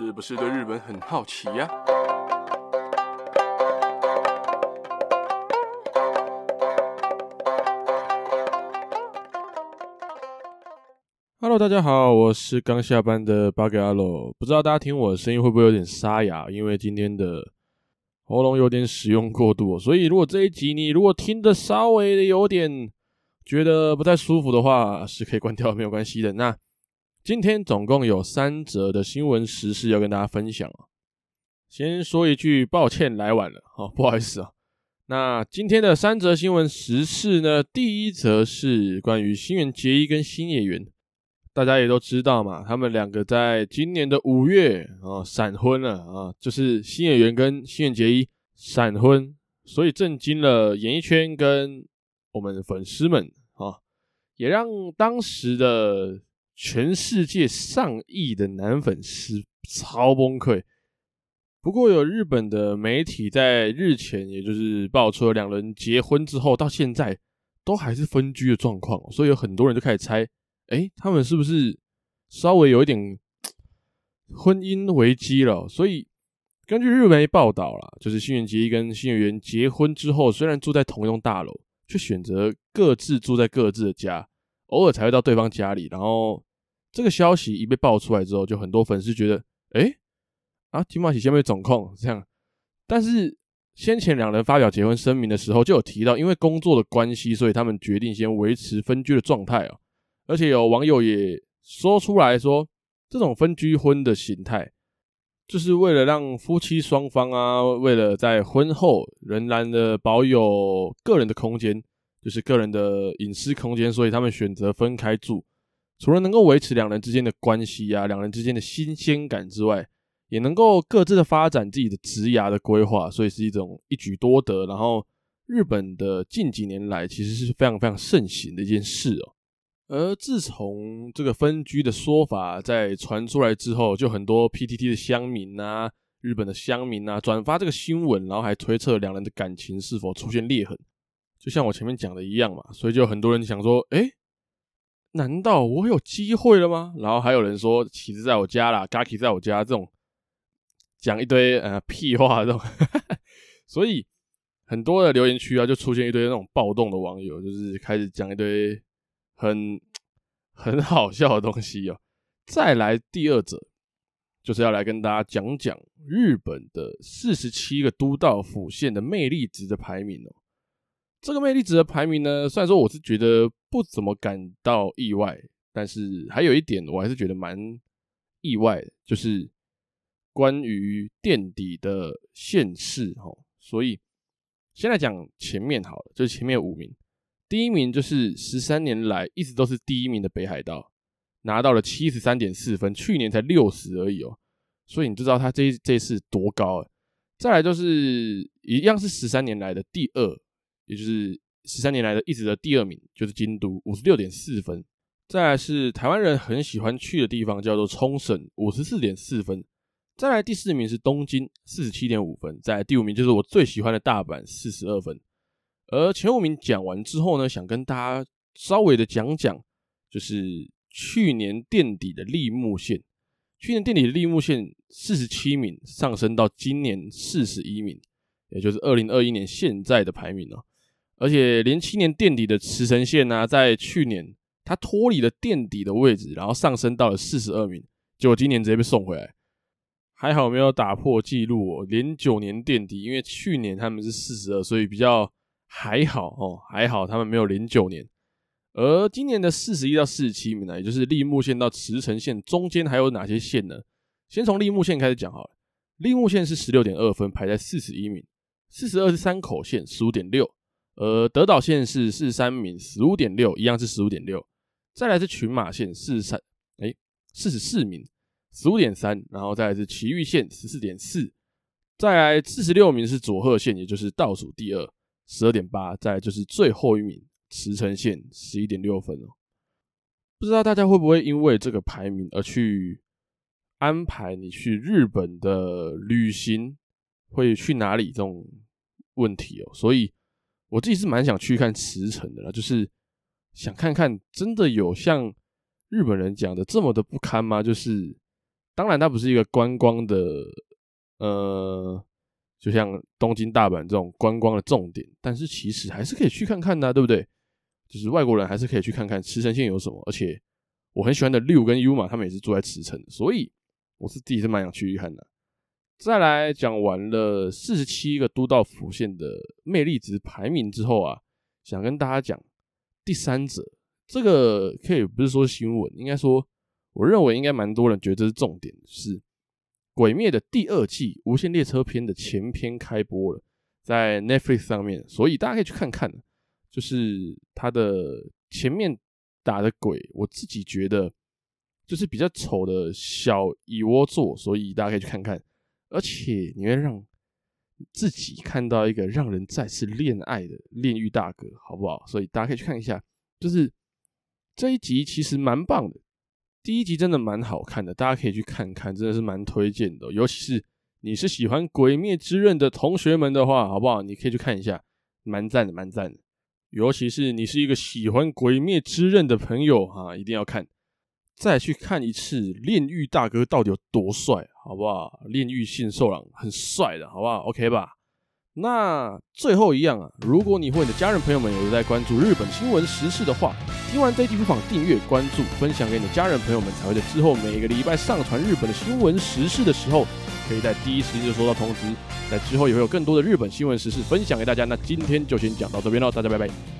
是不是对日本很好奇呀？Hello，大家好，我是刚下班的八格阿罗。不知道大家听我的声音会不会有点沙哑？因为今天的喉咙有点使用过度，所以如果这一集你如果听得稍微的有点觉得不太舒服的话，是可以关掉，没有关系的。那今天总共有三则的新闻时事要跟大家分享。先说一句抱歉，来晚了，哦，不好意思啊。那今天的三则新闻时事呢，第一则是关于新垣结衣跟星野源，大家也都知道嘛，他们两个在今年的五月啊闪婚了啊，就是星野源跟新垣结衣闪婚，所以震惊了演艺圈跟我们粉丝们啊，也让当时的。全世界上亿的男粉丝超崩溃。不过有日本的媒体在日前，也就是爆出了两人结婚之后，到现在都还是分居的状况，所以有很多人就开始猜，诶，他们是不是稍微有一点婚姻危机了？所以根据日媒报道啦，就是新垣结衣跟星野源结婚之后，虽然住在同一栋大楼，却选择各自住在各自的家，偶尔才会到对方家里，然后。这个消息一被爆出来之后，就很多粉丝觉得，哎，啊，金马喜先被总控这样。但是先前两人发表结婚声明的时候，就有提到，因为工作的关系，所以他们决定先维持分居的状态啊。而且有网友也说出来说，这种分居婚的形态，就是为了让夫妻双方啊，为了在婚后仍然的保有个人的空间，就是个人的隐私空间，所以他们选择分开住。除了能够维持两人之间的关系啊，两人之间的新鲜感之外，也能够各自的发展自己的职涯的规划，所以是一种一举多得。然后，日本的近几年来其实是非常非常盛行的一件事哦。而自从这个分居的说法在传出来之后，就很多 PTT 的乡民啊，日本的乡民啊，转发这个新闻，然后还推测两人的感情是否出现裂痕，就像我前面讲的一样嘛。所以就很多人想说，诶。难道我有机会了吗？然后还有人说，其实在我家啦，Gaki 在我家，这种讲一堆呃屁话这种，所以很多的留言区啊，就出现一堆那种暴动的网友，就是开始讲一堆很 很好笑的东西哦。再来第二则，就是要来跟大家讲讲日本的四十七个都道府县的魅力值的排名哦。这个魅力值的排名呢，虽然说我是觉得不怎么感到意外，但是还有一点我还是觉得蛮意外的，就是关于垫底的县市哈。所以先来讲前面好了，就是前面五名，第一名就是十三年来一直都是第一名的北海道，拿到了七十三点四分，去年才六十而已哦，所以你就知道他这这次多高了。再来就是一样是十三年来的第二。也就是十三年来的一直的第二名，就是京都五十六点四分。再来是台湾人很喜欢去的地方，叫做冲绳五十四点四分。再来第四名是东京四十七点五分。再来第五名就是我最喜欢的大阪四十二分。而前五名讲完之后呢，想跟大家稍微的讲讲，就是去年垫底的立木县。去年垫底的立木县四十七名上升到今年四十一名，也就是二零二一年现在的排名哦。而且连七年垫底的茨城县呢，在去年它脱离了垫底的位置，然后上升到了四十二名，结果今年直接被送回来。还好没有打破纪录哦，连九年垫底，因为去年他们是四十二，所以比较还好哦，还好他们没有连九年。而今年的四十一到四十七名呢，也就是立木县到茨城县中间还有哪些县呢？先从立木县开始讲好了。立木县是十六点二分，排在四十一名。四十二是山口县，十五点六。呃，德岛县是四十三名，十五点六，一样是十五点六。再来是群马县，四十三，哎，四十四名，十五点三。然后再来是埼玉县，十四点四。再来四十六名是佐贺县，也就是倒数第二，十二点八。再来就是最后一名，茨城县，十一点六分哦。不知道大家会不会因为这个排名而去安排你去日本的旅行，会去哪里这种问题哦？所以。我自己是蛮想去看茨城的啦，就是想看看真的有像日本人讲的这么的不堪吗？就是当然它不是一个观光的，呃，就像东京、大阪这种观光的重点，但是其实还是可以去看看的，对不对？就是外国人还是可以去看看茨城县有什么，而且我很喜欢的六跟 U 嘛，他们也是住在茨城，所以我是自己是蛮想去一看的。再来讲完了四十七个都道府县的魅力值排名之后啊，想跟大家讲第三者，这个可以不是说新闻，应该说我认为应该蛮多人觉得这是重点，是《鬼灭》的第二季《无限列车篇》的前篇开播了，在 Netflix 上面，所以大家可以去看看。就是它的前面打的鬼，我自己觉得就是比较丑的小蚁窝座，所以大家可以去看看。而且你会让自己看到一个让人再次恋爱的炼狱大哥，好不好？所以大家可以去看一下。就是这一集其实蛮棒的，第一集真的蛮好看的，大家可以去看看，真的是蛮推荐的。尤其是你是喜欢《鬼灭之刃》的同学们的话，好不好？你可以去看一下，蛮赞的，蛮赞的。尤其是你是一个喜欢《鬼灭之刃》的朋友哈，一定要看。再去看一次炼狱大哥到底有多帅，好不好？炼狱信受郎很帅的，好不好？OK 吧？那最后一样啊，如果你或你的家人朋友们有在关注日本新闻时事的话，听完这一集不妨订阅、关注、分享给你的家人朋友们，才会在之后每个礼拜上传日本的新闻时事的时候，可以在第一时间就收到通知。在之后也会有更多的日本新闻时事分享给大家。那今天就先讲到这边喽，大家拜拜。